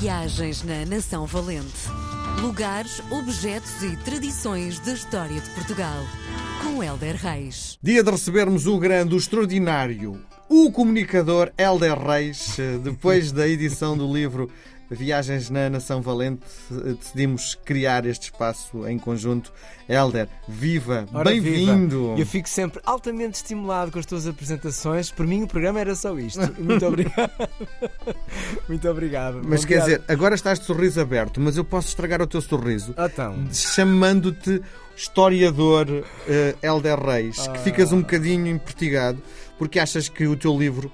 Viagens na Nação Valente. Lugares, objetos e tradições da história de Portugal. Com Helder Reis. Dia de recebermos o grande, o extraordinário, o comunicador Helder Reis, eh, depois da edição do livro Viagens na Nação Valente, eh, decidimos criar este espaço em conjunto. Helder, viva, bem-vindo! Eu fico sempre altamente estimulado com as tuas apresentações. Por mim, o programa era só isto. Muito obrigado. Muito obrigado. Mas Bom quer dia. dizer, agora estás de sorriso aberto, mas eu posso estragar o teu sorriso Então, chamando-te historiador eh, Helder Reis, que Ah. ficas um bocadinho empertigado porque achas que o teu livro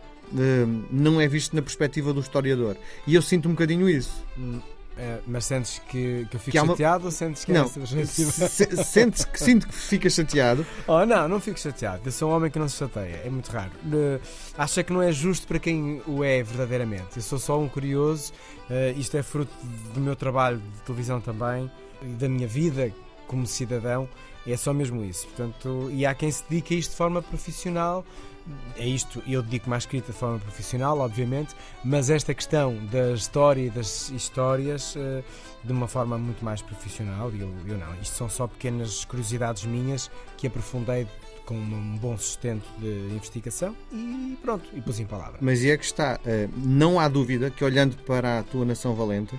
não é visto na perspectiva do historiador. E eu sinto um bocadinho isso. hum, é, mas sentes que, que eu fico Que uma- chateado ou sentes que Não, é subjetivo? se- sentes que sinto que ficas chateado. Oh, não, não fico chateado. Eu sou um homem que não se chateia. É muito raro. Eh, acha que não é justo para quem o é verdadeiramente. Eu sou só um curioso. eh, isto é fruto do meu trabalho de televisão também da minha vida como cidadão. É só mesmo isso. Portanto, e há quem se dedique a isto de forma profissional. É isto, eu dedico-me à escrita de forma profissional, obviamente, mas esta questão da história e das histórias eh, de uma forma muito mais profissional, eu, eu não. Isto são só pequenas curiosidades minhas que aprofundei com um bom sustento de investigação e pronto, e pus em palavra. Mas é que está, eh, não há dúvida que olhando para a tua nação valente,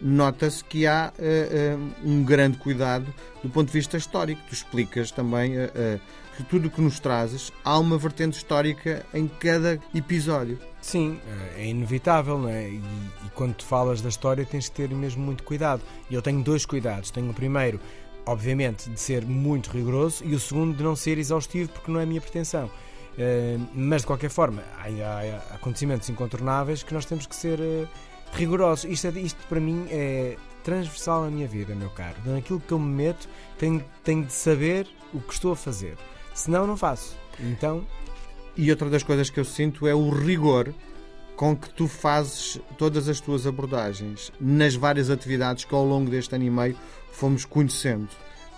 nota-se que há eh, um grande cuidado do ponto de vista histórico. Tu explicas também que tudo o que nos trazes há uma vertente histórica em cada episódio. Sim, eh, é inevitável, não é? E, e quando tu falas da história tens que ter mesmo muito cuidado. E eu tenho dois cuidados. Tenho o primeiro, obviamente, de ser muito rigoroso e o segundo de não ser exaustivo porque não é a minha pretensão. Eh, mas de qualquer forma, há, há- acontecimentos incontornáveis que nós temos que ser eh, rigorosos. Isto, é- isto para mim é transversal na minha vida, meu caro. Naquilo que eu me meto, tenho, tenho de saber o que estou a fazer. Senão, não faço. Então, E outra das coisas que eu sinto é o rigor com que tu fazes todas as tuas abordagens nas várias atividades que ao longo deste ano e meio fomos conhecendo.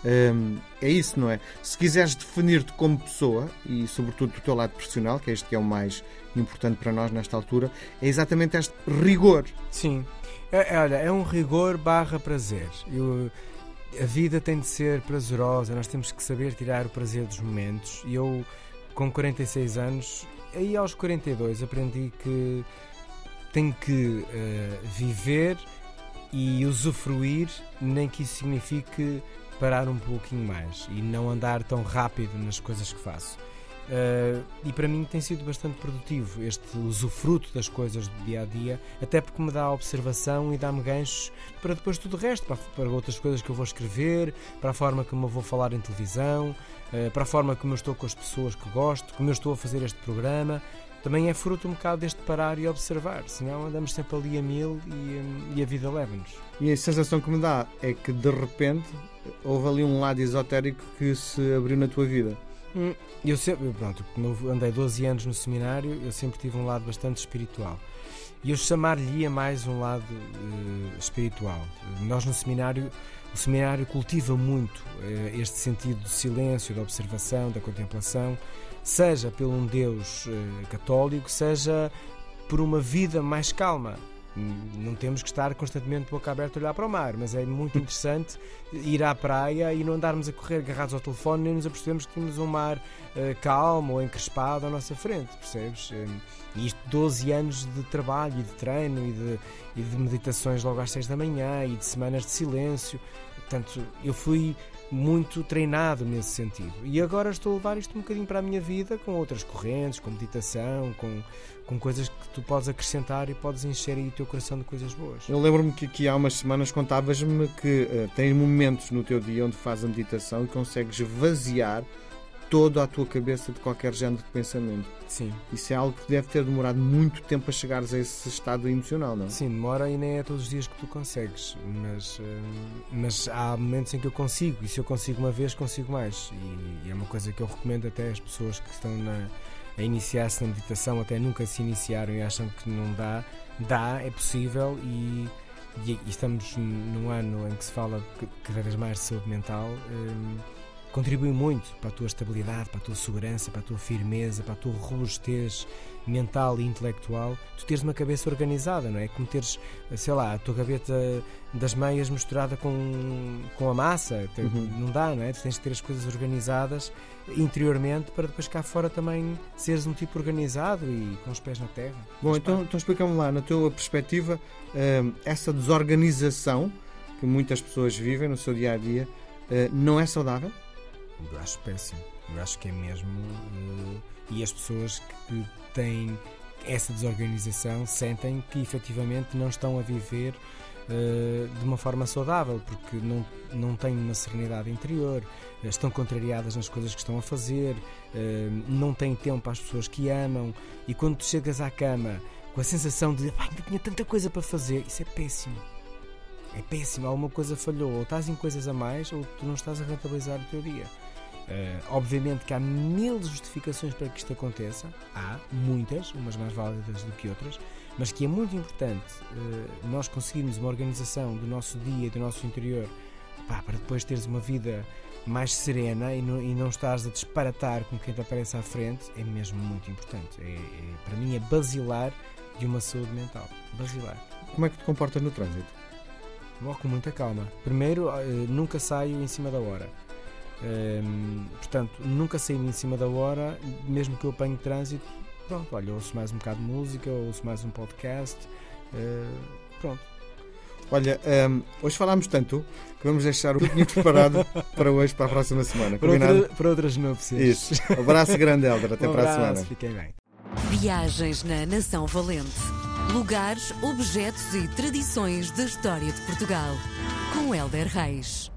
Hum, é isso, não é? Se quiseres definir-te como pessoa e, sobretudo, do teu lado profissional, que é este que é o mais importante para nós nesta altura, é exatamente este rigor. Sim. É, é, olha, é um rigor barra prazer. Eu- a vida tem de ser prazerosa, nós temos que saber tirar o prazer dos momentos. E eu, com 46 anos, aí aos 42, aprendi que tenho que eh, viver e usufruir, nem que isso signifique parar um pouquinho mais e não andar tão rápido nas coisas que faço. Uh, e para mim tem sido bastante produtivo este usufruto das coisas do dia a dia, até porque me dá observação e dá-me ganchos para depois tudo o resto, para, para outras coisas que eu vou escrever, para a forma como eu vou falar em televisão, uh, para a forma como eu estou com as pessoas que gosto, como eu estou a fazer este programa. Também é fruto um bocado deste parar e observar, senão andamos sempre ali a mil e, hum, e a vida leva-nos. E a sensação que me dá é que, de repente, houve ali um lado esotérico que se abriu na tua vida. Hum, Eu sempre, pronto, andei 12 anos no seminário, eu sempre tive um lado bastante espiritual. E eu chamar-lhe mais um lado eh, espiritual. Nós no seminário, o seminário cultiva muito eh, este sentido de silêncio, da observação, da contemplação, seja pelo um Deus eh, católico, seja por uma vida mais calma. Não temos que estar constantemente boca aberta a olhar para o mar, mas é muito interessante ir à praia e não andarmos a correr agarrados ao telefone nem nos apercebemos que temos um mar eh, calmo ou encrespado à nossa frente, percebes? E isto 12 anos de trabalho e de treino e de, e de meditações logo às 6 da manhã e de semanas de silêncio. Portanto, eu fui muito treinado nesse sentido. E agora estou a levar isto um bocadinho para a minha vida com outras correntes, com meditação, com, com coisas que tu podes acrescentar e podes encher aí o teu coração de coisas boas. Eu lembro-me que aqui há umas semanas contavas-me que eh, tens momentos no teu dia onde fazes a meditação e consegues vaziar toda a tua cabeça de qualquer género de pensamento. Sim. Isso é algo que deve ter demorado muito tempo a chegares a esse estado emocional, não? Sim, demora e nem é todos os dias que tu consegues, mas, hum, mas há momentos em que eu consigo, e se eu consigo uma vez, consigo mais. E, e é uma coisa que eu recomendo até às pessoas que estão na, a iniciar-se na meditação, até nunca se iniciaram e acham que não dá. Dá, é possível e, e- e estamos num ano em que se fala que- cada vez mais de saúde mental. hum, contribui muito para a tua estabilidade, para a tua segurança, para a tua firmeza, para a tua robustez mental e intelectual, tu teres uma cabeça organizada, não é? Como teres, sei lá, a tua gaveta das meias misturada com, com a massa, uhum. não dá, não é? Tu tens de ter as coisas organizadas interiormente para depois cá fora também seres um tipo organizado e com os pés na terra. Bom, então, então explica-me lá, na tua perspectiva, hum, essa desorganização que muitas pessoas vivem no seu dia a dia hum, não é saudável? Eu acho péssimo. Eu acho que é mesmo. Uh, e as pessoas que têm essa desorganização sentem que efetivamente não estão a viver uh, de uma forma saudável, porque não, não têm uma serenidade interior, uh, estão contrariadas nas coisas que estão a fazer, não têm tempo para as pessoas que amam, e quando tu chegas à cama com a sensação de ainda tinha tanta coisa para fazer, isso é péssimo. É péssimo, alguma coisa falhou, ou estás em coisas a mais, ou tu não estás a rentabilizar o teu dia. Uh, obviamente que há mil justificações para que isto aconteça, há muitas, umas mais válidas do que outras, mas que é muito importante uh, nós conseguirmos uma organização do nosso dia e do nosso interior pá, para depois teres uma vida mais serena e não, e não estares a disparatar com quem te aparece à frente, é mesmo muito importante. É, é, para mim é basilar de uma saúde mental. Basilar. Como é que te comportas no trânsito? Vou com muita calma. Primeiro, uh, nunca saio em cima da hora um, portanto, nunca saí em cima da hora, mesmo que eu apanhe trânsito. Pronto, olha, ouço mais um bocado de música, ouço mais um podcast. Uh, pronto. Olha, um, hoje falámos tanto que vamos deixar o tinha preparado para hoje, para a próxima semana. Para, outra, para outras núpcias. Isso. Abraço grande, Helder. Até um para abraço, a semana. Fiquem bem. Viagens na Nação Valente. Lugares, objetos e tradições da história de Portugal. Com Helder Reis.